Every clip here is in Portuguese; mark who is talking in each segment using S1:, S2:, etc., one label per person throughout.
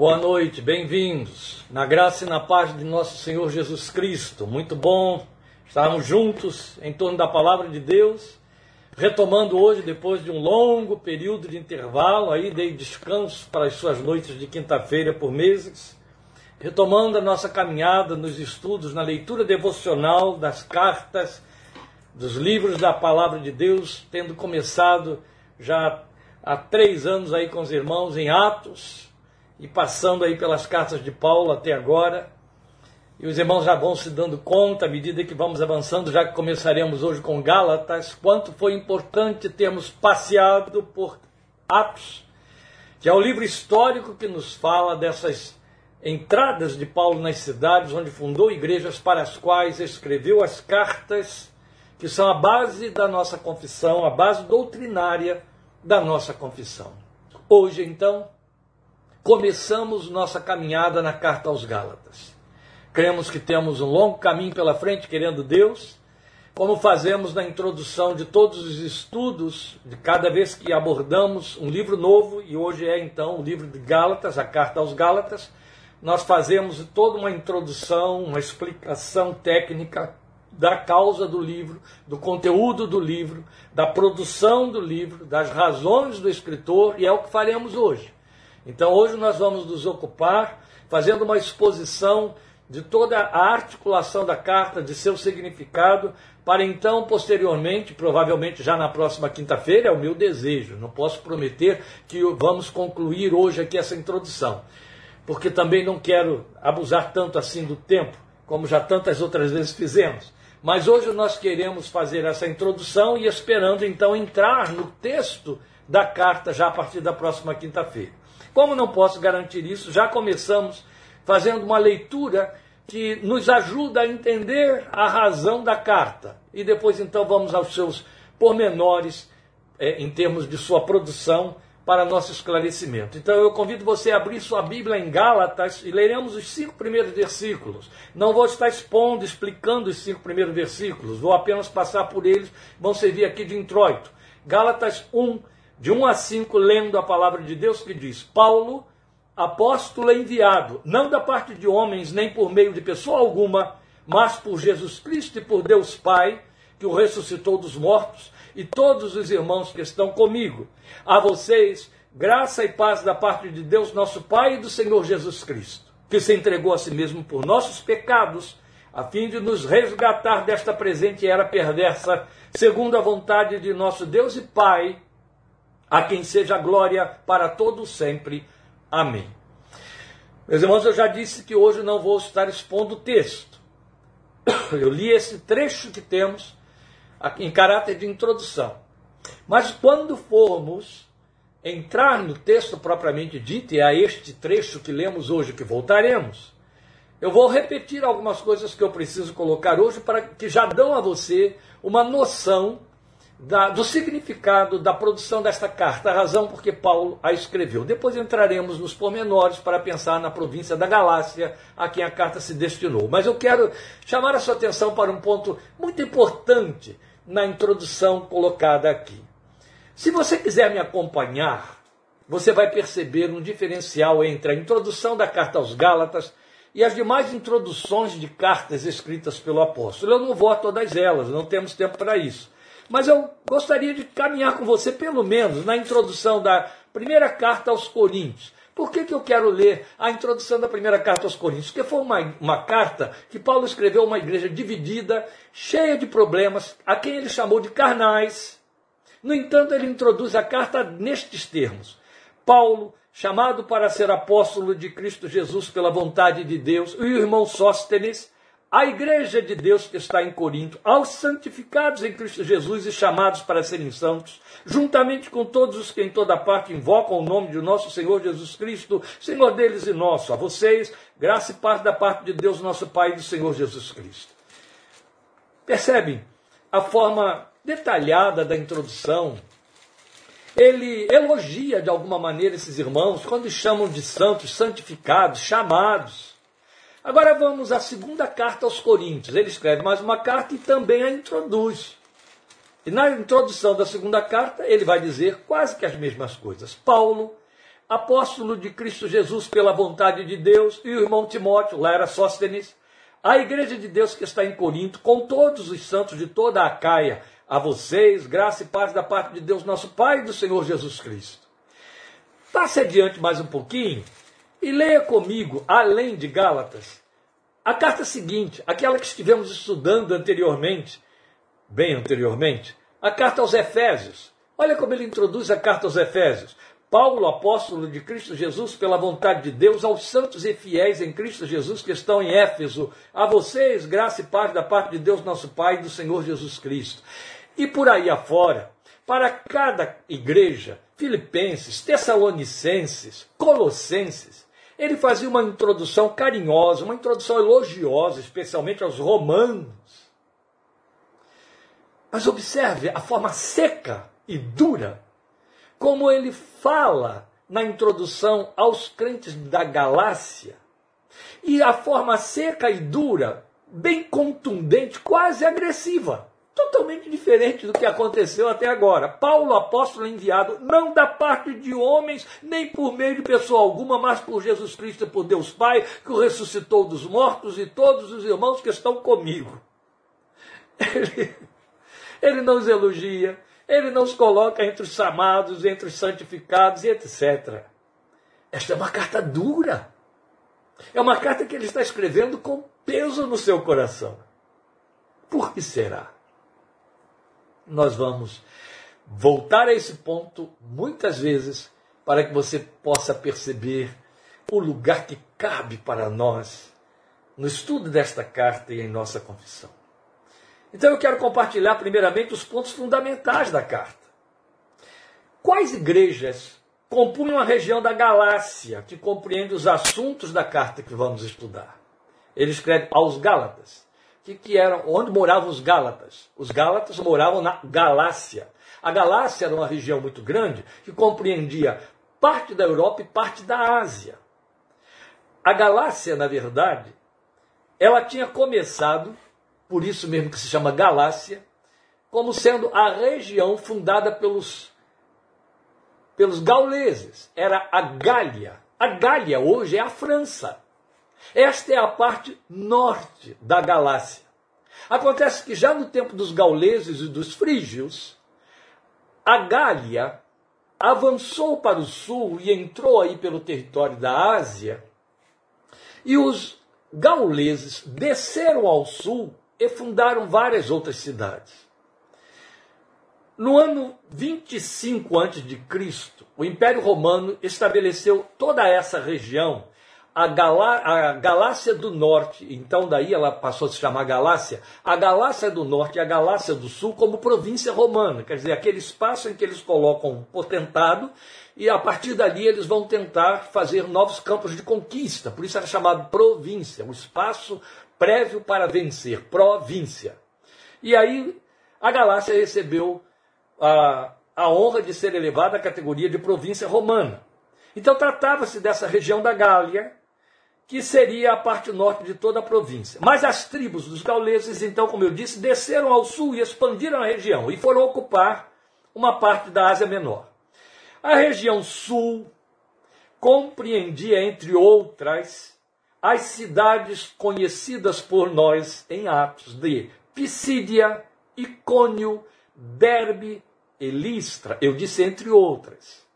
S1: Boa noite, bem-vindos. Na graça e na paz de nosso Senhor Jesus Cristo. Muito bom estarmos juntos em torno da palavra de Deus, retomando hoje, depois de um longo período de intervalo, aí dei descanso para as suas noites de quinta-feira por meses, retomando a nossa caminhada nos estudos, na leitura devocional das cartas, dos livros da palavra de Deus, tendo começado já há três anos aí com os irmãos em Atos e passando aí pelas cartas de Paulo até agora. E os irmãos já vão se dando conta, à medida que vamos avançando, já que começaremos hoje com Gálatas, quanto foi importante termos passeado por Atos, que é o livro histórico que nos fala dessas entradas de Paulo nas cidades, onde fundou igrejas para as quais escreveu as cartas, que são a base da nossa confissão, a base doutrinária da nossa confissão. Hoje, então, começamos nossa caminhada na carta aos Gálatas. Cremos que temos um longo caminho pela frente, querendo Deus, como fazemos na introdução de todos os estudos, de cada vez que abordamos um livro novo, e hoje é então o livro de Gálatas, a carta aos Gálatas, nós fazemos toda uma introdução, uma explicação técnica da causa do livro, do conteúdo do livro, da produção do livro, das razões do escritor, e é o que faremos hoje. Então, hoje nós vamos nos ocupar fazendo uma exposição de toda a articulação da carta, de seu significado, para então, posteriormente, provavelmente já na próxima quinta-feira, é o meu desejo. Não posso prometer que vamos concluir hoje aqui essa introdução, porque também não quero abusar tanto assim do tempo, como já tantas outras vezes fizemos. Mas hoje nós queremos fazer essa introdução e esperando então entrar no texto da carta já a partir da próxima quinta-feira. Como não posso garantir isso, já começamos fazendo uma leitura que nos ajuda a entender a razão da carta. E depois então vamos aos seus pormenores é, em termos de sua produção para nosso esclarecimento. Então eu convido você a abrir sua Bíblia em Gálatas e leremos os cinco primeiros versículos. Não vou estar expondo, explicando os cinco primeiros versículos, vou apenas passar por eles, vão servir aqui de introito. Gálatas 1, de 1 a 5, lendo a palavra de Deus que diz: Paulo, apóstolo enviado, não da parte de homens, nem por meio de pessoa alguma, mas por Jesus Cristo e por Deus Pai, que o ressuscitou dos mortos e todos os irmãos que estão comigo. A vocês, graça e paz da parte de Deus, nosso Pai e do Senhor Jesus Cristo, que se entregou a si mesmo por nossos pecados, a fim de nos resgatar desta presente era perversa, segundo a vontade de nosso Deus e Pai, a quem seja glória para todo sempre. Amém. Meus irmãos, eu já disse que hoje não vou estar expondo o texto. Eu li esse trecho que temos em caráter de introdução. Mas quando formos entrar no texto propriamente dito, e a este trecho que lemos hoje, que voltaremos, eu vou repetir algumas coisas que eu preciso colocar hoje para que já dão a você uma noção da, do significado da produção desta carta, a razão por que Paulo a escreveu. Depois entraremos nos pormenores para pensar na província da Galácia, a quem a carta se destinou. Mas eu quero chamar a sua atenção para um ponto muito importante na introdução colocada aqui. Se você quiser me acompanhar, você vai perceber um diferencial entre a introdução da carta aos Gálatas e as demais introduções de cartas escritas pelo apóstolo. Eu não vou a todas elas, não temos tempo para isso. Mas eu gostaria de caminhar com você, pelo menos, na introdução da primeira carta aos Coríntios. Por que, que eu quero ler a introdução da primeira carta aos Coríntios? Porque foi uma, uma carta que Paulo escreveu a uma igreja dividida, cheia de problemas, a quem ele chamou de carnais. No entanto, ele introduz a carta nestes termos: Paulo, chamado para ser apóstolo de Cristo Jesus pela vontade de Deus, e o irmão Sóstenes, à igreja de Deus que está em Corinto, aos santificados em Cristo Jesus e chamados para serem santos, juntamente com todos os que em toda parte invocam o nome de nosso Senhor Jesus Cristo, Senhor deles e nosso, a vocês, graça e paz da parte de Deus, nosso Pai e do Senhor Jesus Cristo. Percebem a forma detalhada da introdução? Ele elogia de alguma maneira esses irmãos quando chamam de santos, santificados, chamados. Agora vamos à segunda carta aos Coríntios. Ele escreve mais uma carta e também a introduz. E na introdução da segunda carta, ele vai dizer quase que as mesmas coisas. Paulo, apóstolo de Cristo Jesus pela vontade de Deus, e o irmão Timóteo, lá era Sóstenes, a igreja de Deus que está em Corinto, com todos os santos de toda a Caia, a vocês, graça e paz da parte de Deus, nosso Pai e do Senhor Jesus Cristo. Passe adiante mais um pouquinho e leia comigo, além de Gálatas, a carta seguinte, aquela que estivemos estudando anteriormente, bem anteriormente, a carta aos Efésios. Olha como ele introduz a carta aos Efésios. Paulo, apóstolo de Cristo Jesus, pela vontade de Deus, aos santos e fiéis em Cristo Jesus que estão em Éfeso, a vocês, graça e paz da parte de Deus, nosso Pai e do Senhor Jesus Cristo. E por aí afora, para cada igreja, Filipenses, Tessalonicenses, Colossenses, ele fazia uma introdução carinhosa, uma introdução elogiosa, especialmente aos romanos. Mas observe a forma seca e dura como ele fala na introdução aos crentes da Galácia. E a forma seca e dura, bem contundente, quase agressiva totalmente diferente do que aconteceu até agora. Paulo, apóstolo enviado, não da parte de homens, nem por meio de pessoa alguma, mas por Jesus Cristo e por Deus Pai, que o ressuscitou dos mortos e todos os irmãos que estão comigo. Ele, ele não os elogia, ele não os coloca entre os chamados, entre os santificados e etc. Esta é uma carta dura. É uma carta que ele está escrevendo com peso no seu coração. Por que será? Nós vamos voltar a esse ponto muitas vezes para que você possa perceber o lugar que cabe para nós no estudo desta carta e em nossa confissão. Então eu quero compartilhar primeiramente os pontos fundamentais da carta. Quais igrejas compunham a região da Galácia, que compreende os assuntos da carta que vamos estudar? Ele escreve aos Gálatas que, que eram, onde moravam os Gálatas. Os Gálatas moravam na Galácia. A Galácia era uma região muito grande que compreendia parte da Europa e parte da Ásia. A Galácia, na verdade, ela tinha começado, por isso mesmo que se chama Galácia, como sendo a região fundada pelos, pelos gauleses. Era a Gália. A Gália hoje é a França. Esta é a parte norte da Galácia. Acontece que já no tempo dos gauleses e dos frígios, a Gália avançou para o sul e entrou aí pelo território da Ásia, e os gauleses desceram ao sul e fundaram várias outras cidades. No ano 25 a.C., o Império Romano estabeleceu toda essa região a, Galá, a Galácia do Norte, então daí ela passou a se chamar Galácia, a Galácia do Norte e a Galácia do Sul como província romana, quer dizer, aquele espaço em que eles colocam um potentado e a partir dali eles vão tentar fazer novos campos de conquista, por isso era chamado província, um espaço prévio para vencer, província. E aí a Galácia recebeu a, a honra de ser elevada à categoria de província romana. Então tratava-se dessa região da Gália, que seria a parte norte de toda a província. Mas as tribos dos gauleses, então, como eu disse, desceram ao sul e expandiram a região e foram ocupar uma parte da Ásia Menor. A região sul compreendia, entre outras, as cidades conhecidas por nós em Atos de Pisídia, Icônio, Derbe e Listra. Eu disse entre outras.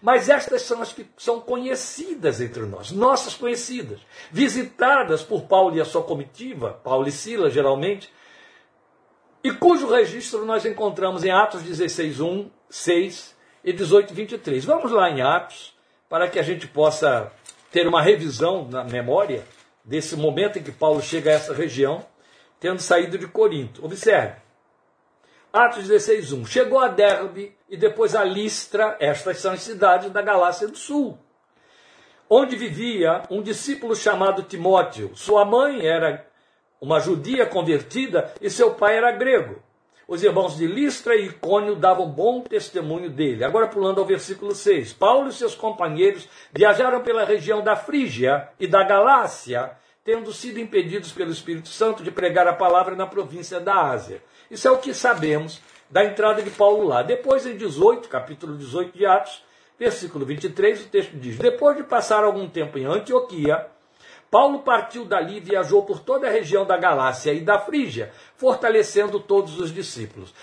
S1: Mas estas são as que são conhecidas entre nós, nossas conhecidas, visitadas por Paulo e a sua comitiva, Paulo e Sila geralmente, e cujo registro nós encontramos em Atos 16, 1, 6 e 18, 23. Vamos lá em Atos, para que a gente possa ter uma revisão na memória desse momento em que Paulo chega a essa região, tendo saído de Corinto. Observe. Atos 16, 1. Chegou a Derbe e depois a Listra, estas são as cidades da Galácia do Sul, onde vivia um discípulo chamado Timóteo. Sua mãe era uma judia convertida e seu pai era grego. Os irmãos de Listra e Icônio davam bom testemunho dele. Agora pulando ao versículo 6. Paulo e seus companheiros viajaram pela região da Frígia e da Galácia, tendo sido impedidos pelo Espírito Santo de pregar a palavra na província da Ásia. Isso é o que sabemos da entrada de Paulo lá. Depois, em 18, capítulo 18 de Atos, versículo 23, o texto diz: Depois de passar algum tempo em Antioquia, Paulo partiu dali e viajou por toda a região da Galácia e da Frígia, fortalecendo todos os discípulos.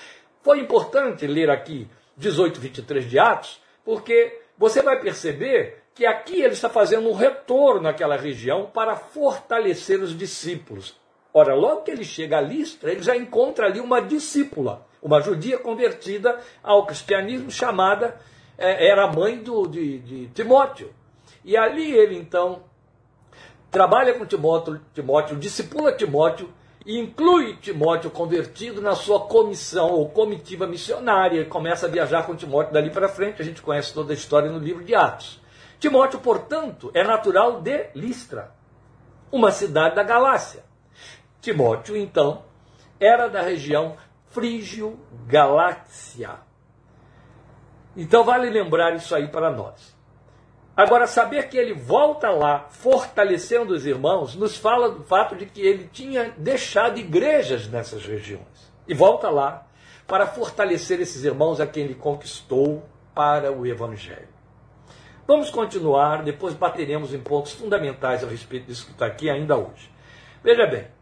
S1: Foi importante ler aqui 18, 23 de Atos, porque você vai perceber que aqui ele está fazendo um retorno àquela região para fortalecer os discípulos. Ora, logo que ele chega a Listra, ele já encontra ali uma discípula, uma judia convertida ao cristianismo, chamada, é, era mãe do, de, de Timóteo. E ali ele então trabalha com Timóteo, Timóteo, discipula Timóteo e inclui Timóteo convertido na sua comissão ou comitiva missionária e começa a viajar com Timóteo dali para frente. A gente conhece toda a história no livro de Atos. Timóteo, portanto, é natural de Listra, uma cidade da Galácia. Timóteo, então, era da região Frígio-Galácia. Então vale lembrar isso aí para nós. Agora, saber que ele volta lá, fortalecendo os irmãos, nos fala do fato de que ele tinha deixado igrejas nessas regiões. E volta lá para fortalecer esses irmãos a quem ele conquistou para o Evangelho. Vamos continuar, depois bateremos em pontos fundamentais a respeito disso que está aqui ainda hoje. Veja bem.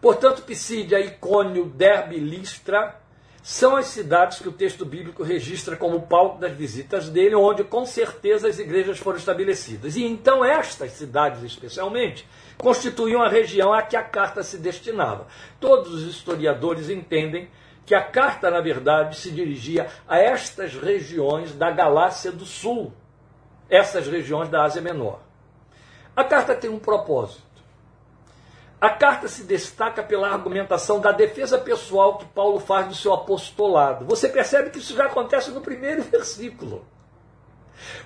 S1: Portanto, Pisídia, Icônio, Derbe, Listra são as cidades que o texto bíblico registra como palco das visitas dele, onde com certeza as igrejas foram estabelecidas. E então estas cidades, especialmente, constituíam a região a que a carta se destinava. Todos os historiadores entendem que a carta, na verdade, se dirigia a estas regiões da Galácia do Sul, essas regiões da Ásia Menor. A carta tem um propósito. A carta se destaca pela argumentação da defesa pessoal que Paulo faz do seu apostolado. Você percebe que isso já acontece no primeiro versículo.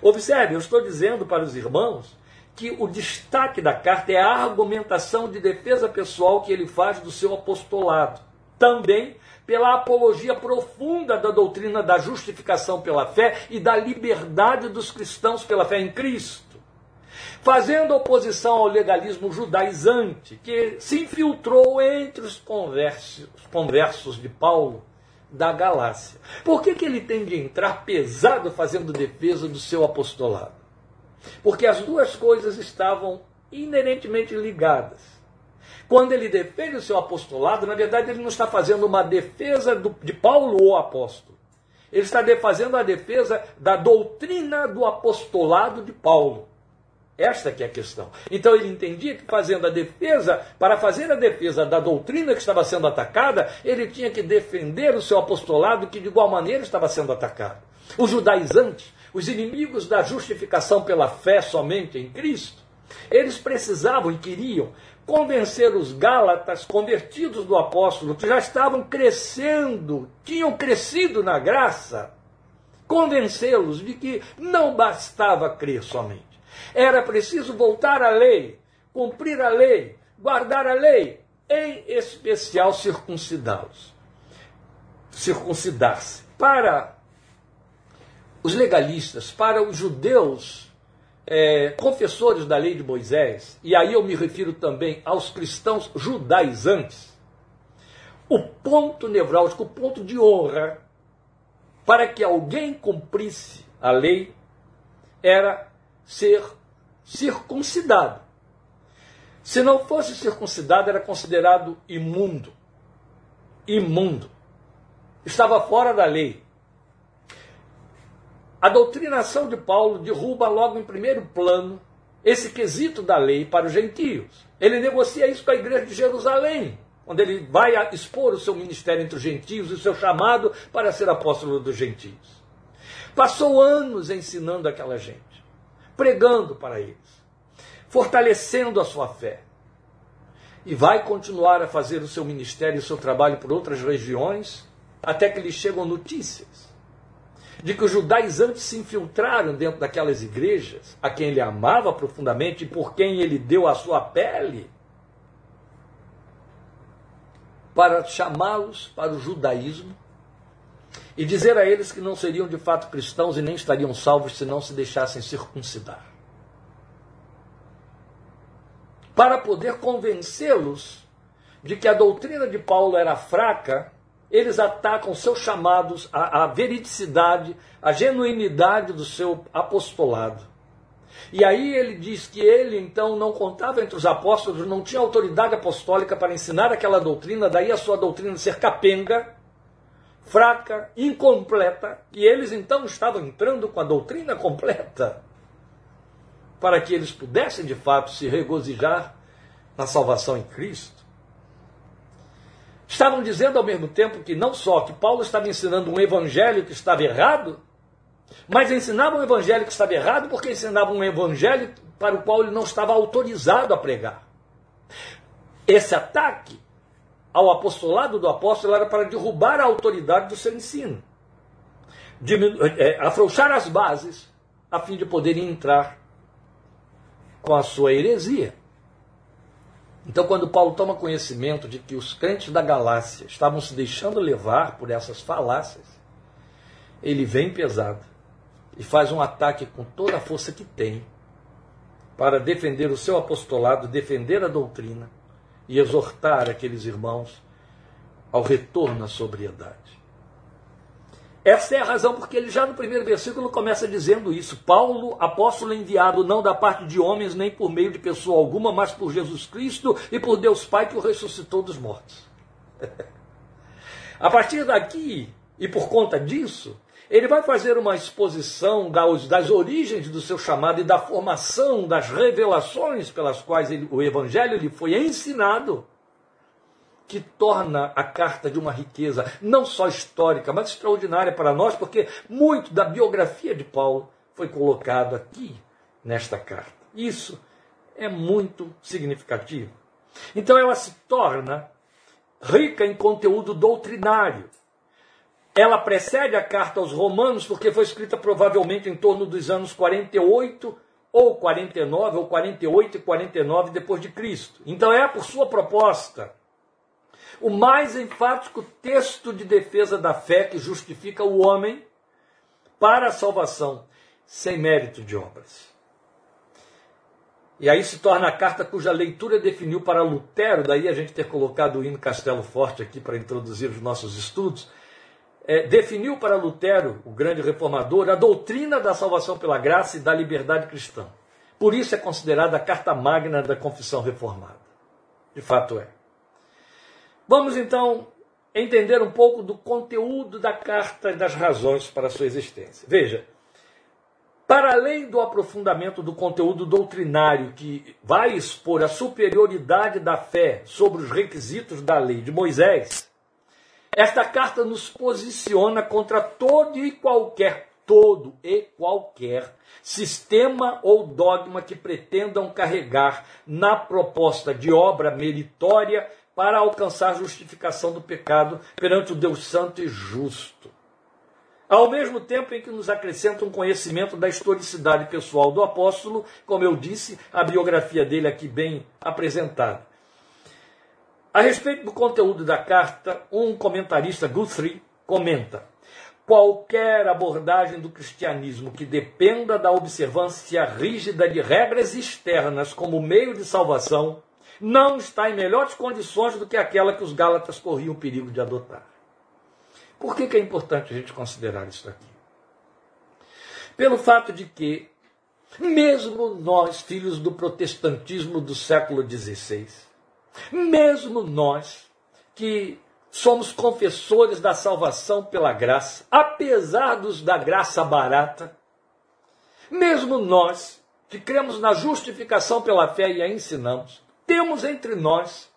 S1: Observe, eu estou dizendo para os irmãos que o destaque da carta é a argumentação de defesa pessoal que ele faz do seu apostolado. Também pela apologia profunda da doutrina da justificação pela fé e da liberdade dos cristãos pela fé em Cristo fazendo oposição ao legalismo judaizante, que se infiltrou entre os conversos, de Paulo da Galácia. Por que, que ele tem de entrar pesado fazendo defesa do seu apostolado? Porque as duas coisas estavam inerentemente ligadas. Quando ele defende o seu apostolado, na verdade ele não está fazendo uma defesa do, de Paulo ou apóstolo. Ele está fazendo a defesa da doutrina do apostolado de Paulo. Esta que é a questão. Então ele entendia que fazendo a defesa, para fazer a defesa da doutrina que estava sendo atacada, ele tinha que defender o seu apostolado que de igual maneira estava sendo atacado. Os judaizantes, os inimigos da justificação pela fé somente em Cristo, eles precisavam e queriam convencer os gálatas convertidos do apóstolo, que já estavam crescendo, tinham crescido na graça, convencê-los de que não bastava crer somente era preciso voltar à lei, cumprir a lei, guardar a lei, em especial circuncidá-los. Circuncidar-se. Para os legalistas, para os judeus é, confessores da lei de Moisés, e aí eu me refiro também aos cristãos judaizantes, o ponto nevrálgico, o ponto de honra para que alguém cumprisse a lei era ser circuncidado. Se não fosse circuncidado, era considerado imundo. Imundo. Estava fora da lei. A doutrinação de Paulo derruba logo em primeiro plano esse quesito da lei para os gentios. Ele negocia isso com a igreja de Jerusalém, onde ele vai expor o seu ministério entre os gentios e o seu chamado para ser apóstolo dos gentios. Passou anos ensinando aquela gente pregando para eles, fortalecendo a sua fé. E vai continuar a fazer o seu ministério e o seu trabalho por outras regiões, até que lhe chegam notícias de que os judaizantes se infiltraram dentro daquelas igrejas, a quem ele amava profundamente e por quem ele deu a sua pele, para chamá-los para o judaísmo e dizer a eles que não seriam de fato cristãos e nem estariam salvos se não se deixassem circuncidar. Para poder convencê-los de que a doutrina de Paulo era fraca, eles atacam seus chamados, a, a veridicidade, a genuinidade do seu apostolado. E aí ele diz que ele então não contava entre os apóstolos, não tinha autoridade apostólica para ensinar aquela doutrina, daí a sua doutrina ser capenga, fraca, incompleta, e eles então estavam entrando com a doutrina completa, para que eles pudessem de fato se regozijar na salvação em Cristo. Estavam dizendo ao mesmo tempo que não só que Paulo estava ensinando um evangelho que estava errado, mas ensinavam um evangelho que estava errado porque ensinavam um evangelho para o qual ele não estava autorizado a pregar. Esse ataque ao apostolado do apóstolo era para derrubar a autoridade do seu ensino, Diminu é, afrouxar as bases, a fim de poderem entrar com a sua heresia. Então, quando Paulo toma conhecimento de que os crentes da Galácia estavam se deixando levar por essas falácias, ele vem pesado e faz um ataque com toda a força que tem para defender o seu apostolado, defender a doutrina e exortar aqueles irmãos ao retorno à sobriedade. Essa é a razão porque ele já no primeiro versículo começa dizendo isso. Paulo, apóstolo enviado não da parte de homens, nem por meio de pessoa alguma, mas por Jesus Cristo e por Deus Pai que o ressuscitou dos mortos. a partir daqui, e por conta disso, ele vai fazer uma exposição das, das, origens do seu chamado e da formação das revelações pelas quais ele, o Evangelho lhe foi ensinado que torna a carta de uma riqueza não só histórica, mas extraordinária para nós, porque muito da biografia de Paulo foi colocado aqui nesta carta. Isso é muito significativo. Então ela se torna rica em conteúdo doutrinário. Ela precede a carta aos Romanos, porque foi escrita provavelmente em torno dos anos 48 ou 49, ou 48 e 49 depois de Cristo. Então é por sua proposta o mais enfático texto de defesa da fé que justifica o homem para a salvação, sem mérito de obras. E aí se torna a carta cuja leitura definiu para Lutero, daí a gente ter colocado o hino Castelo Forte aqui para introduzir os nossos estudos, é, definiu para Lutero, o grande reformador, a doutrina da salvação pela graça e da liberdade cristã. Por isso é considerada a carta magna da confissão reformada. De fato é. Vamos então entender um pouco do conteúdo da carta e das razões para sua existência. Veja, para além do aprofundamento do conteúdo doutrinário que vai expor a superioridade da fé sobre os requisitos da lei de Moisés, esta carta nos posiciona contra todo e qualquer, todo e qualquer sistema ou dogma que pretendam carregar na proposta de obra meritória para alcançar justificação do pecado perante o Deus Santo e Justo. Ao mesmo tempo em que nos acrescenta um conhecimento da historicidade pessoal do apóstolo, como eu disse, a biografia dele aqui bem apresentada. A respeito do conteúdo da carta, um comentarista, Guthrie, comenta: qualquer abordagem do cristianismo que dependa da observância rígida de regras externas como meio de salvação não está em melhores condições do que aquela que os Gálatas corriam o perigo de adotar. Por que, que é importante a gente considerar isso aqui? Pelo fato de que, mesmo nós, filhos do protestantismo do século XVI, mesmo nós que somos confessores da salvação pela graça, apesar dos da graça barata, mesmo nós que cremos na justificação pela fé e a ensinamos, temos entre nós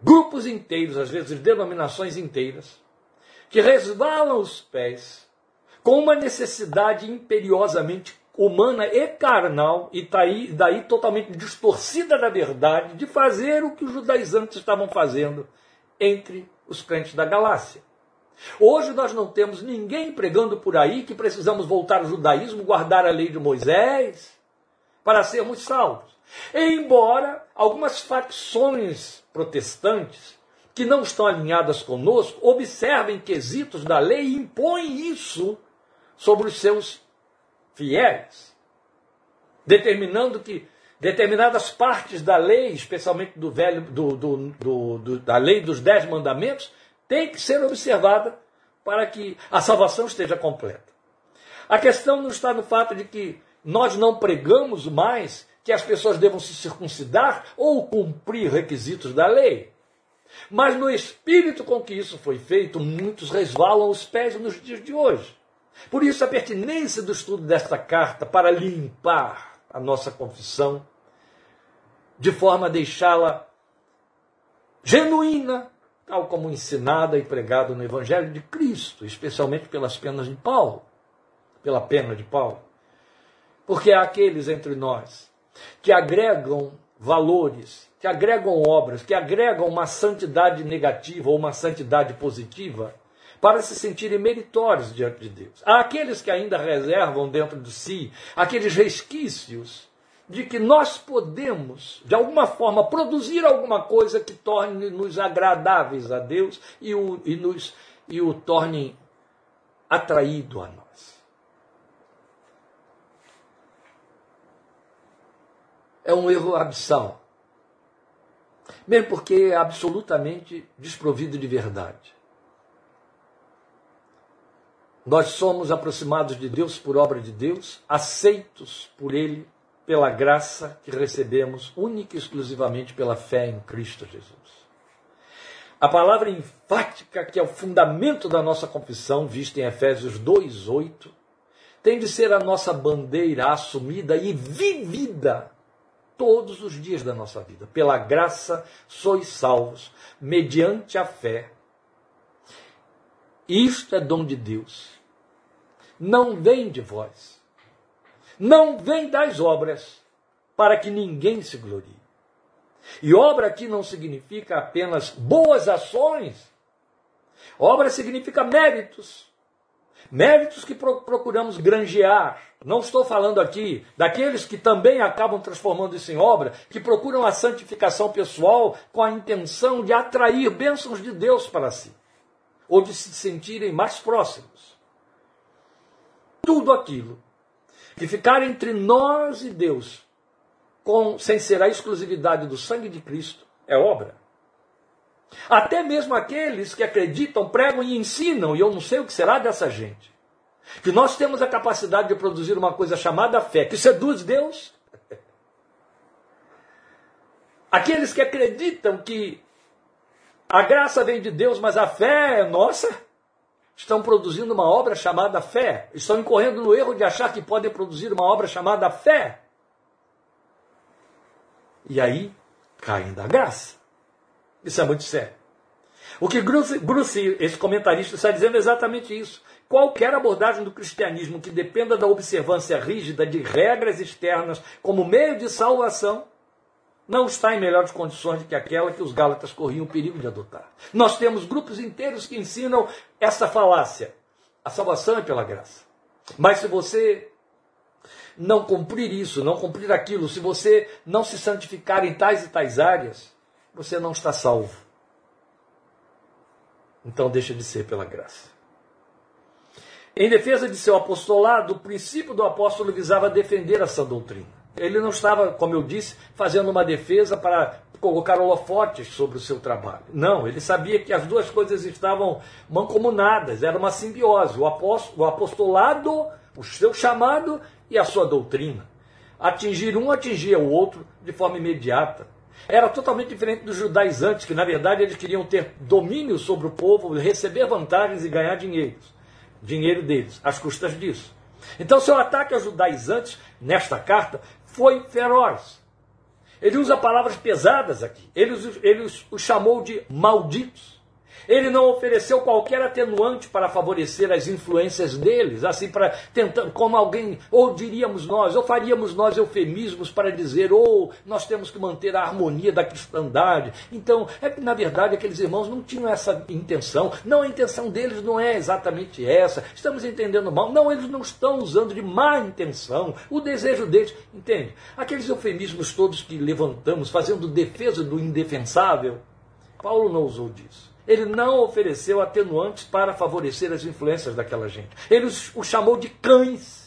S1: grupos inteiros, às vezes denominações inteiras, que resvalam os pés com uma necessidade imperiosamente humana e carnal, e daí, tá daí totalmente distorcida da verdade, de fazer o que os judaizantes estavam fazendo entre os crentes da Galácia. Hoje nós não temos ninguém pregando por aí que precisamos voltar ao judaísmo, guardar a lei de Moisés, para sermos salvos. Embora algumas facções protestantes que não estão alinhadas conosco observem quesitos da lei e impõem isso sobre os seus fiéis, determinando que determinadas partes da lei, especialmente do velho, do, do, do, da lei dos dez mandamentos, tem que ser observada para que a salvação esteja completa. A questão não está no fato de que nós não pregamos mais que as pessoas devam se circuncidar ou cumprir requisitos da lei. Mas no espírito com que isso foi feito, muitos resvalam os pés nos dias de hoje. Por isso, a pertinência do estudo desta carta para limpar a nossa confissão, de forma a deixá-la genuína, tal como ensinada e pregada no Evangelho de Cristo, especialmente pelas penas de Paulo, pela pena de Paulo. Porque há aqueles entre nós que agregam valores, que agregam obras, que agregam uma santidade negativa ou uma santidade positiva para se sentirem meritórios diante de Deus. Há aqueles que ainda reservam dentro de si aqueles resquícios de que nós podemos, de alguma forma, produzir alguma coisa que torne-nos agradáveis a Deus e o, e nos, e o torne atraído a nós. é um erro abissal. Mesmo porque é absolutamente desprovido de verdade. Nós somos aproximados de Deus por obra de Deus, aceitos por Ele pela graça que recebemos única e exclusivamente pela fé em Cristo Jesus. A palavra enfática, que é o fundamento da nossa confissão, vista em Efésios 2:8, tem de ser a nossa bandeira assumida e vivida todos os dias da nossa vida. Pela graça sois salvos, mediante a fé. Isto é dom de Deus. Não vem de vós. Não vem das obras, para que ninguém se glorie. E obra aqui não significa apenas boas ações. Obra significa méritos. Méritos que procuramos granjear. Não estou falando aqui daqueles que também acabam transformando isso em obra, que procuram a santificação pessoal com a intenção de atrair bênçãos de Deus para si, ou de se sentirem mais próximos. Tudo aquilo que ficar entre nós e Deus, com, sem ser a exclusividade do sangue de Cristo, é obra. Até mesmo aqueles que acreditam, pregam e ensinam, e eu não sei o que será dessa gente, que nós temos a capacidade de produzir uma coisa chamada fé, que seduz Deus. Aqueles que acreditam que a graça vem de Deus, mas a fé é nossa, estão produzindo uma obra chamada fé, estão incorrendo no erro de achar que podem produzir uma obra chamada fé. E aí caem da graça. Isso é muito sério. O que Bruce, esse comentarista, está dizendo é exatamente isso. Qualquer abordagem do cristianismo que dependa da observância rígida de regras externas como meio de salvação não está em melhores condições do que aquela que os Gálatas corriam o perigo de adotar. Nós temos grupos inteiros que ensinam essa falácia. A salvação é pela graça. Mas se você não cumprir isso, não cumprir aquilo, se você não se santificar em tais e tais áreas, você não está salvo. Então deixa de ser pela graça. Em defesa de seu apostolado, o princípio do apóstolo visava defender essa doutrina. Ele não estava, como eu disse, fazendo uma defesa para colocar holofotes sobre o seu trabalho. Não, ele sabia que as duas coisas estavam mancomunadas, era uma simbiose. O, apostolado, o seu chamado e a sua doutrina. Atingir um atingia o outro de forma imediata. Era totalmente diferente dos judaizantes, que na verdade eles queriam ter domínio sobre o povo, receber vantagens e ganhar dinheiro, dinheiro deles, às custas disso. Então, seu ataque aos judaizantes, nesta carta, foi feroz. Ele usa palavras pesadas aqui. Ele, ele os, os chamou de malditos. Ele não ofereceu qualquer atenuante para favorecer as influências deles, assim para tentar, como alguém, ou diríamos nós, ou faríamos nós eufemismos para dizer, ou oh, nós temos que manter a harmonia da cristandade. Então, é que na verdade aqueles irmãos não tinham essa intenção. Não, a intenção deles não é exatamente essa. Estamos entendendo mal. Não, eles não estão usando de má intenção. O desejo deles, entende? Aqueles eufemismos todos que levantamos, fazendo defesa do indefensável, Paulo não usou disso. Ele não ofereceu atenuantes para favorecer as influências daquela gente. Ele os, chamou de cães.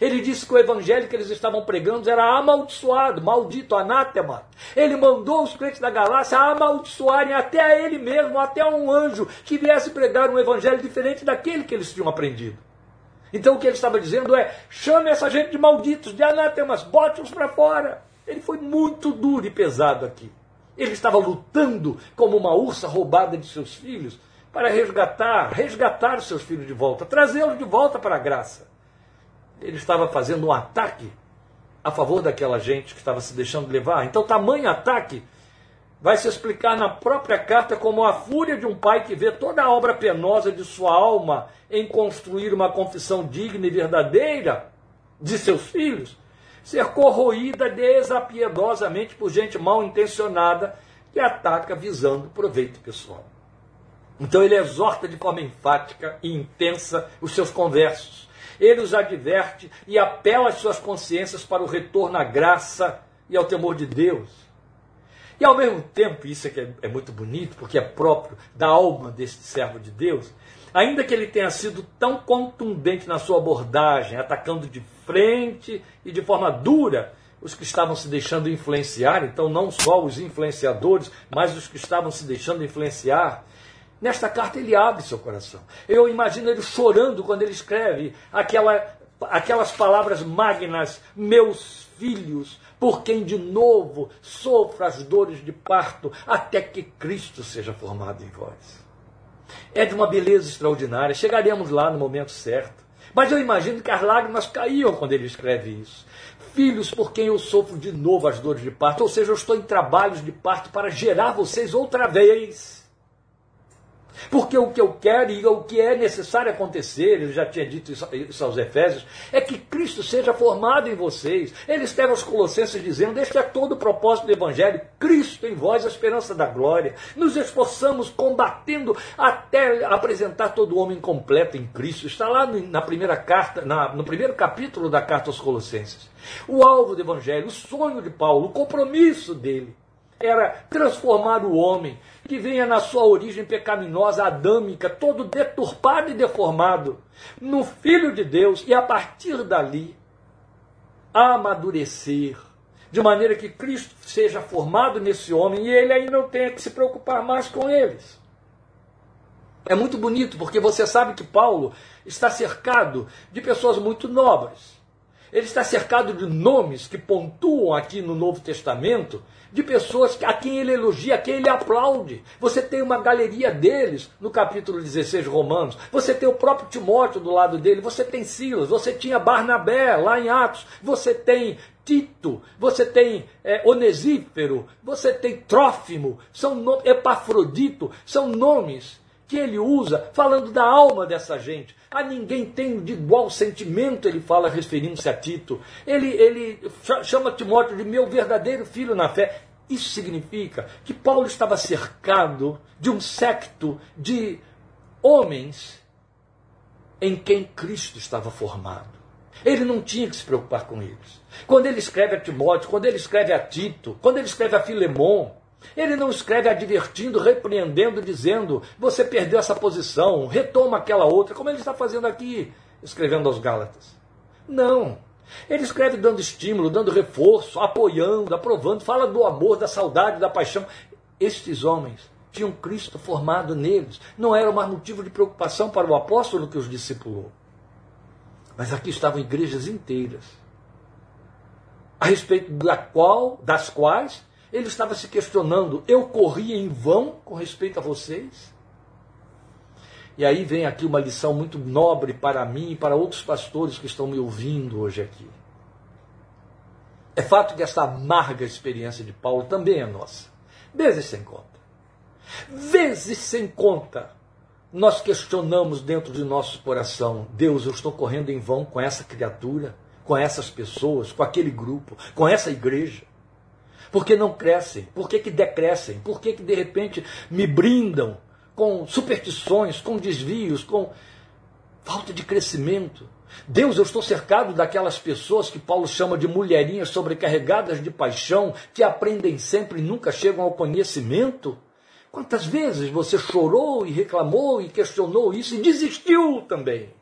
S1: Ele disse que o evangelho que eles estavam pregando era amaldiçoado, maldito, anátema. Ele mandou os crentes da Galácia amaldiçoarem até a ele mesmo, até um anjo que viesse pregar um evangelho diferente daquele que eles tinham aprendido. Então o que ele estava dizendo é: chame essa gente de malditos, de anátemas, bote-os para fora. Ele foi muito duro e pesado aqui. Ele estava lutando como uma ursa roubada de seus filhos para resgatar, resgatar os seus filhos de volta, trazê-los de volta para a graça. Ele estava fazendo um ataque a favor daquela gente que estava se deixando levar. Então, tamanho ataque vai se explicar na própria carta como a fúria de um pai que vê toda a obra penosa de sua alma em construir uma confissão digna e verdadeira de seus filhos ser corroída desapiedosamente por gente mal intencionada que ataca visando proveito pessoal. Então ele exorta de forma enfática e intensa os seus conversos. Ele os adverte e apela às suas consciências para o retorno à graça e ao temor de Deus. E ao mesmo tempo, isso é, que é muito bonito, porque é próprio da alma deste servo de Deus, ainda que ele tenha sido tão contundente na sua abordagem, atacando de frente e de forma dura os que estavam se deixando influenciar, então não só os influenciadores, mas os que estavam se deixando influenciar. Nesta carta ele abre seu coração. Eu imagino ele chorando quando ele escreve aquela, aquelas palavras magnas, meus filhos, por quem de novo sofra as dores de parto, até que Cristo seja formado em vós. É de uma beleza extraordinária. Chegaremos lá no momento certo. Mas eu imagino que as lágrimas caíam quando ele escreve isso. Filhos por quem eu sofro de novo as dores de parto, ou seja, eu estou em trabalhos de parto para gerar vocês outra vez. Porque o que eu quero e o que é necessário acontecer, ele já tinha dito isso aos Efésios, é que Cristo seja formado em vocês. Ele escreve aos Colossenses dizendo: Este é todo o propósito do Evangelho, Cristo em vós, a esperança da glória. Nos esforçamos combatendo até apresentar todo o homem completo em Cristo. Está lá na primeira carta, na, no primeiro capítulo da carta aos Colossenses. O alvo do Evangelho, o sonho de Paulo, o compromisso dele era transformar o homem que vinha na sua origem pecaminosa, adâmica, todo deturpado e deformado, no Filho de Deus e a partir dali amadurecer, de maneira que Cristo seja formado nesse homem e ele aí não tenha que se preocupar mais com eles. É muito bonito porque você sabe que Paulo está cercado de pessoas muito nobres. Ele está cercado de nomes que pontuam aqui no Novo Testamento de pessoas a quem ele elogia, a quem ele aplaude. Você tem uma galeria deles no capítulo 16 de Romanos. Você tem o próprio Timóteo do lado dele. Você tem Silas. Você tinha Barnabé lá em Atos. Você tem Tito. Você tem é, Onesífero. Você tem Trófimo. São. Epafrodito. São nomes que ele usa falando da alma dessa gente. A ninguém tem de igual sentimento, ele fala referindo-se a Tito. Ele, ele chama Timóteo de meu verdadeiro filho na fé. Isso significa que Paulo estava cercado de um secto de homens em quem Cristo estava formado. Ele não tinha que se preocupar com eles. Quando ele escreve a Timóteo, quando ele escreve a Tito, quando ele escreve a Filemon, ele não escreve advertindo, repreendendo, dizendo: você perdeu essa posição, retoma aquela outra, como ele está fazendo aqui, escrevendo aos Gálatas. Não. Ele escreve dando estímulo, dando reforço, apoiando, aprovando, fala do amor, da saudade, da paixão. Estes homens tinham Cristo formado neles. Não era mais motivo de preocupação para o apóstolo que os discipulou. Mas aqui estavam igrejas inteiras, a respeito da qual, das quais ele estava se questionando: eu corri em vão com respeito a vocês? E aí vem aqui uma lição muito nobre para mim e para outros pastores que estão me ouvindo hoje aqui. É fato que essa amarga experiência de Paulo também é nossa. Vezes sem conta. Vezes sem conta. Nós questionamos dentro de nosso coração: Deus, eu estou correndo em vão com essa criatura, com essas pessoas, com aquele grupo, com essa igreja. Por que não crescem? Por que, que decrescem? Por que, que de repente me brindam com superstições, com desvios, com falta de crescimento? Deus, eu estou cercado daquelas pessoas que Paulo chama de mulherinhas sobrecarregadas de paixão, que aprendem sempre e nunca chegam ao conhecimento. Quantas vezes você chorou e reclamou e questionou isso e desistiu também?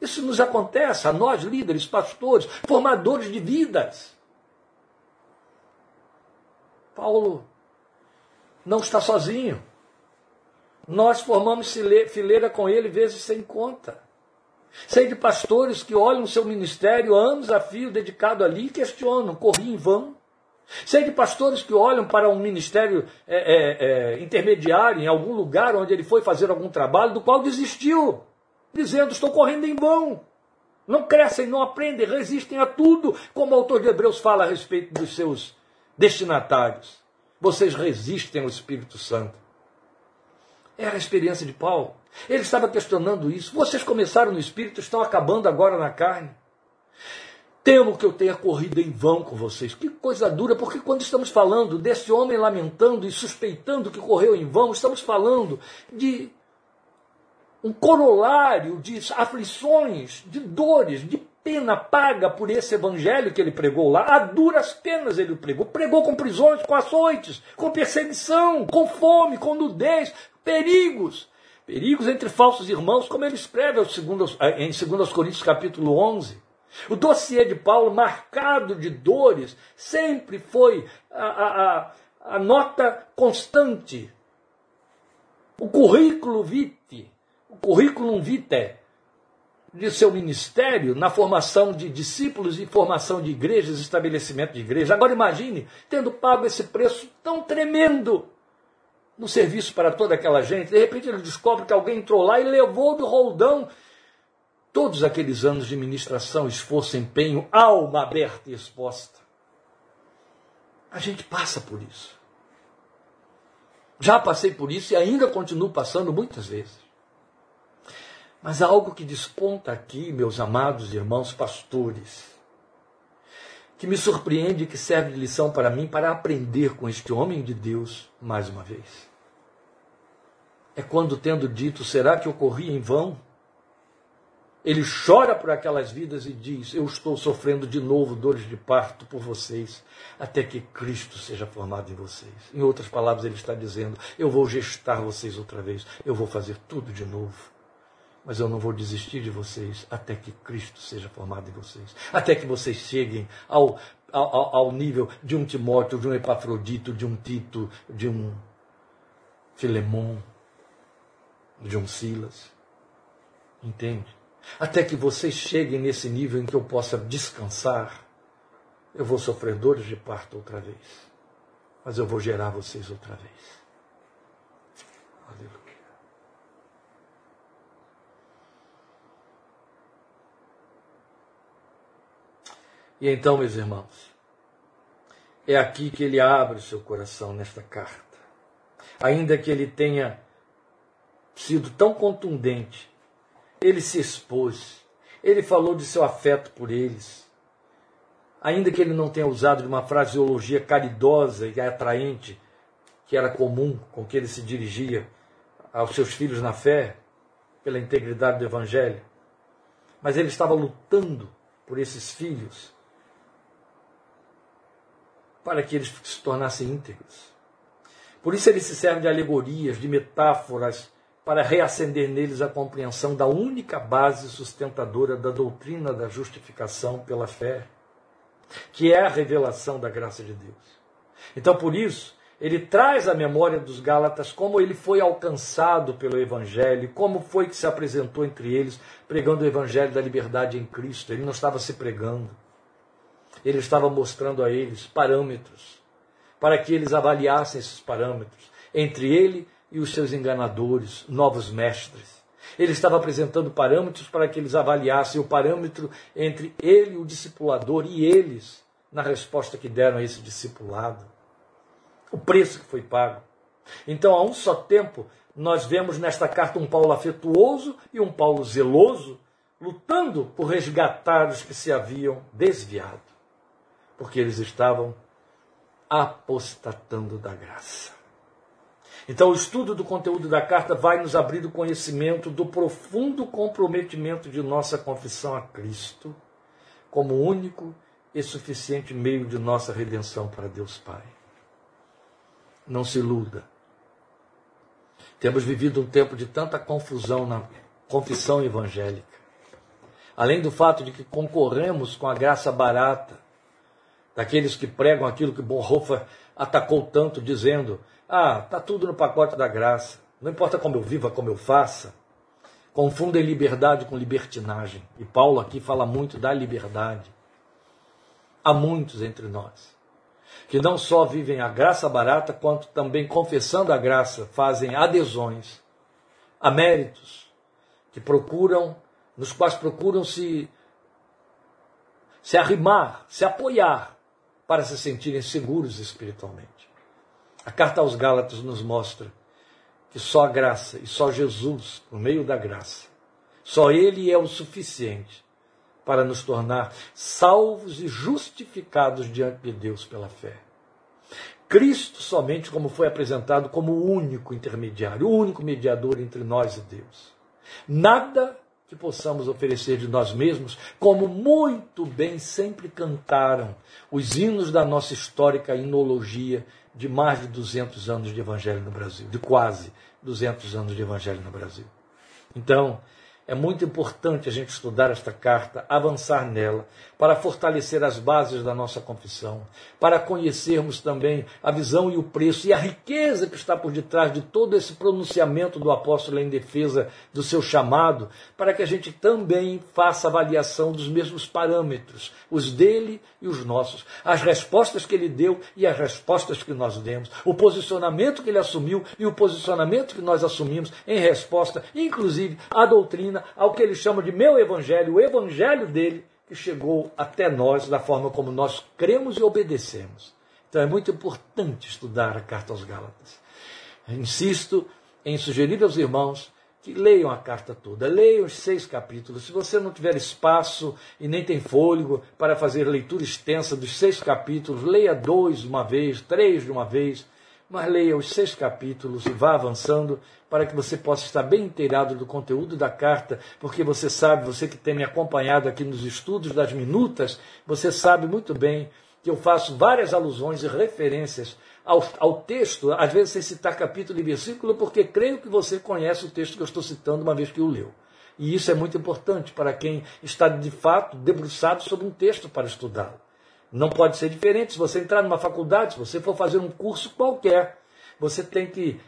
S1: Isso nos acontece a nós, líderes, pastores, formadores de vidas. Paulo não está sozinho. Nós formamos fileira com ele vezes sem conta. Sei de pastores que olham o seu ministério anos a fio dedicado ali e questionam, corri em vão. Sei de pastores que olham para um ministério é, é, é, intermediário em algum lugar onde ele foi fazer algum trabalho, do qual desistiu, dizendo: Estou correndo em vão. Não crescem, não aprendem, resistem a tudo, como o autor de Hebreus fala a respeito dos seus destinatários. Vocês resistem ao Espírito Santo. Era a experiência de Paulo. Ele estava questionando isso. Vocês começaram no Espírito, estão acabando agora na carne. Temo que eu tenha corrido em vão com vocês. Que coisa dura, porque quando estamos falando desse homem lamentando e suspeitando que correu em vão, estamos falando de um corolário de aflições, de dores, de pena paga por esse evangelho que ele pregou lá. A duras penas ele pregou. Pregou com prisões, com açoites, com perseguição, com fome, com nudez, perigos. Perigos entre falsos irmãos, como ele escreve em 2 Coríntios capítulo 11. O dossiê de Paulo, marcado de dores, sempre foi a, a, a nota constante. O currículo vitae, o currículo vitae de seu ministério na formação de discípulos e formação de igrejas, estabelecimento de igrejas. Agora imagine tendo pago esse preço tão tremendo no serviço para toda aquela gente. De repente ele descobre que alguém entrou lá e levou do roldão todos aqueles anos de ministração, esforço, empenho, alma aberta e exposta. A gente passa por isso. Já passei por isso e ainda continuo passando muitas vezes. Mas há algo que desponta aqui, meus amados irmãos pastores, que me surpreende e que serve de lição para mim para aprender com este homem de Deus mais uma vez. É quando, tendo dito, será que eu corri em vão? Ele chora por aquelas vidas e diz: Eu estou sofrendo de novo dores de parto por vocês, até que Cristo seja formado em vocês. Em outras palavras, ele está dizendo: Eu vou gestar vocês outra vez, eu vou fazer tudo de novo. Mas eu não vou desistir de vocês até que Cristo seja formado em vocês, até que vocês cheguem ao, ao, ao nível de um Timóteo, de um Epafrodito, de um Tito, de um Filemão, de um Silas. Entende? Até que vocês cheguem nesse nível em que eu possa descansar, eu vou sofrer dores de parto outra vez. Mas eu vou gerar vocês outra vez. Aleluia. E então, meus irmãos, é aqui que ele abre o seu coração nesta carta. Ainda que ele tenha sido tão contundente ele se expôs, ele falou de seu afeto por eles. Ainda que ele não tenha usado de uma fraseologia caridosa e atraente, que era comum com que ele se dirigia aos seus filhos na fé, pela integridade do Evangelho, mas ele estava lutando por esses filhos para que eles se tornassem íntegros. Por isso ele se serve de alegorias, de metáforas, para reacender neles a compreensão da única base sustentadora da doutrina da justificação pela fé, que é a revelação da graça de Deus. Então, por isso, ele traz à memória dos Gálatas como ele foi alcançado pelo Evangelho, como foi que se apresentou entre eles, pregando o Evangelho da liberdade em Cristo. Ele não estava se pregando, ele estava mostrando a eles parâmetros, para que eles avaliassem esses parâmetros entre ele e os seus enganadores, novos mestres. Ele estava apresentando parâmetros para que eles avaliassem o parâmetro entre ele, o discipulador, e eles, na resposta que deram a esse discipulado. O preço que foi pago. Então, a um só tempo, nós vemos nesta carta um Paulo afetuoso e um Paulo zeloso, lutando por resgatar os que se haviam desviado, porque eles estavam apostatando da graça. Então, o estudo do conteúdo da carta vai nos abrir o conhecimento do profundo comprometimento de nossa confissão a Cristo como único e suficiente meio de nossa redenção para Deus Pai. Não se iluda. Temos vivido um tempo de tanta confusão na confissão evangélica. Além do fato de que concorremos com a graça barata daqueles que pregam aquilo que Bonhoeffer atacou tanto, dizendo: Ah, está tudo no pacote da graça, não importa como eu viva, como eu faça. Confundem liberdade com libertinagem. E Paulo aqui fala muito da liberdade. Há muitos entre nós que não só vivem a graça barata, quanto também confessando a graça, fazem adesões a méritos que procuram, nos quais procuram se se arrimar, se apoiar para se sentirem seguros espiritualmente. A carta aos Gálatas nos mostra que só a graça e só Jesus, por meio da graça, só Ele é o suficiente para nos tornar salvos e justificados diante de Deus pela fé. Cristo somente como foi apresentado como o único intermediário, o único mediador entre nós e Deus. Nada que possamos oferecer de nós mesmos, como muito bem sempre cantaram os hinos da nossa histórica inologia de mais de 200 anos de evangelho no Brasil, de quase 200 anos de evangelho no Brasil. Então, é muito importante a gente estudar esta carta, avançar nela, para fortalecer as bases da nossa confissão, para conhecermos também a visão e o preço e a riqueza que está por detrás de todo esse pronunciamento do apóstolo em defesa do seu chamado, para que a gente também faça avaliação dos mesmos parâmetros, os dele e os nossos, as respostas que ele deu e as respostas que nós demos, o posicionamento que ele assumiu e o posicionamento que nós assumimos em resposta, inclusive, à doutrina ao que ele chama de meu evangelho, o evangelho dele, que chegou até nós da forma como nós cremos e obedecemos. Então é muito importante estudar a carta aos Gálatas. Insisto em sugerir aos irmãos que leiam a carta toda, leiam os seis capítulos. Se você não tiver espaço e nem tem fôlego para fazer leitura extensa dos seis capítulos, leia dois de uma vez, três de uma vez, mas leia os seis capítulos e vá avançando para que você possa estar bem inteirado do conteúdo da carta, porque você sabe, você que tem me acompanhado aqui nos estudos das minutas, você sabe muito bem que eu faço várias alusões e referências ao, ao, texto, às vezes sem citar capítulo e versículo, porque creio que você conhece o texto que eu estou citando uma vez que o leu. E isso é muito importante para quem está de fato debruçado sobre um texto para estudá-lo. Não pode ser diferente. Se você entrar numa faculdade, se você for fazer um curso qualquer, você tem que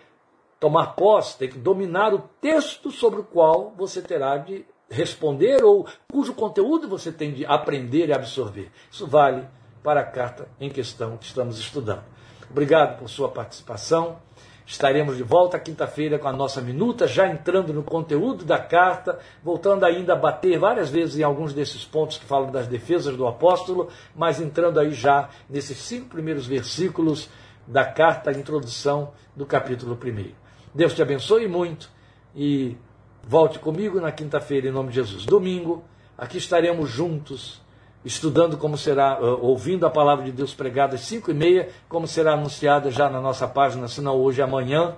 S1: tomar posse, tem que dominar o texto sobre o qual você terá de responder ou cujo conteúdo você tem de aprender e absorver. Isso vale para a carta em questão que estamos estudando. Obrigado por sua participação. Estaremos de volta quinta-feira com a nossa minuta, já entrando no conteúdo da carta, voltando ainda a bater várias vezes em alguns desses pontos que falam das defesas do apóstolo, mas entrando aí já nesses cinco primeiros versículos da carta, introdução do capítulo 1. Deus te abençoe muito e volte comigo na quinta-feira em nome de Jesus. Domingo, aqui estaremos juntos estudando como será, uh, ouvindo a palavra de Deus pregada às 5 e meia, como será anunciada já na nossa página, se não hoje, amanhã,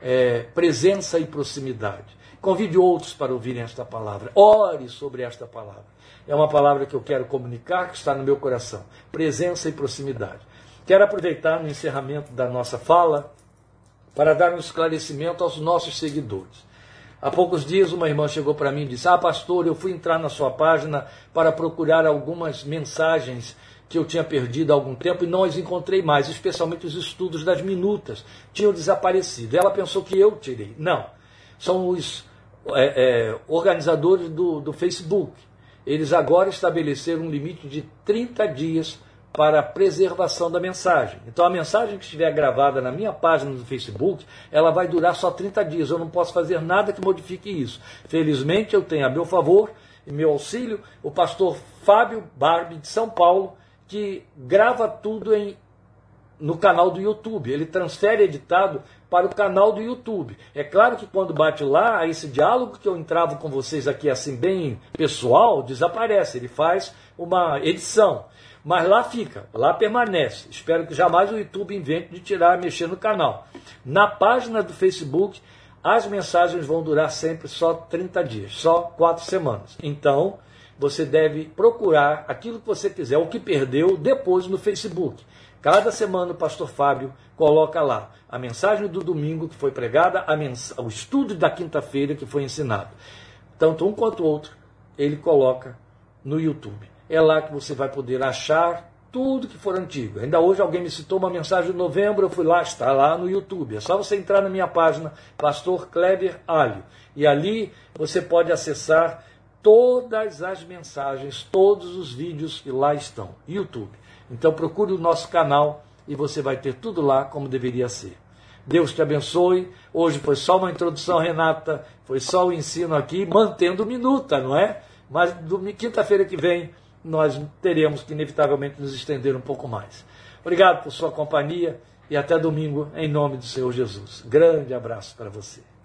S1: é, presença e proximidade. Convide outros para ouvirem esta palavra. Ore sobre esta palavra. É uma palavra que eu quero comunicar, que está no meu coração. Presença e proximidade. Quero aproveitar no encerramento da nossa fala para dar um esclarecimento aos nossos seguidores. Há poucos dias uma irmã chegou para mim e disse: Ah, pastor, eu fui entrar na sua página para procurar algumas mensagens que eu tinha perdido há algum tempo e não as encontrei mais, especialmente os estudos das minutas. Tinham desaparecido. Ela pensou que eu tirei. Não. São os é, é, organizadores do, do Facebook. Eles agora estabeleceram um limite de 30 dias para a preservação da mensagem. Então a mensagem que estiver gravada na minha página do Facebook, ela vai durar só 30 dias. Eu não posso fazer nada que modifique isso. Felizmente eu tenho a meu favor e meu auxílio o pastor Fábio Barbie de São Paulo, que grava tudo em no canal do YouTube. Ele transfere editado para o canal do YouTube. É claro que quando bate lá, esse diálogo que eu entrava com vocês aqui assim bem pessoal desaparece. Ele faz uma edição. Mas lá fica, lá permanece. Espero que jamais o YouTube invente de tirar, mexer no canal. Na página do Facebook, as mensagens vão durar sempre só 30 dias, só 4 semanas. Então, você deve procurar aquilo que você quiser, o que perdeu, depois no Facebook. Cada semana o pastor Fábio coloca lá a mensagem do domingo que foi pregada, o estudo da quinta-feira que foi ensinado. Tanto um quanto o outro ele coloca no YouTube. É lá que você vai poder achar tudo que for antigo. Ainda hoje alguém me citou uma mensagem de novembro, eu fui lá, está lá no YouTube. É só você entrar na minha página, Pastor Kleber Alho. E ali você pode acessar todas as mensagens, todos os vídeos que lá estão. YouTube. Então procure o nosso canal e você vai ter tudo lá como deveria ser. Deus te abençoe. Hoje foi só uma introdução, Renata, foi só o ensino aqui, mantendo minuta, não é? Mas quinta-feira que vem nós teremos que inevitavelmente nos estender um pouco mais. Obrigado por sua companhia e até domingo, em nome do Senhor Jesus. Grande abraço para você.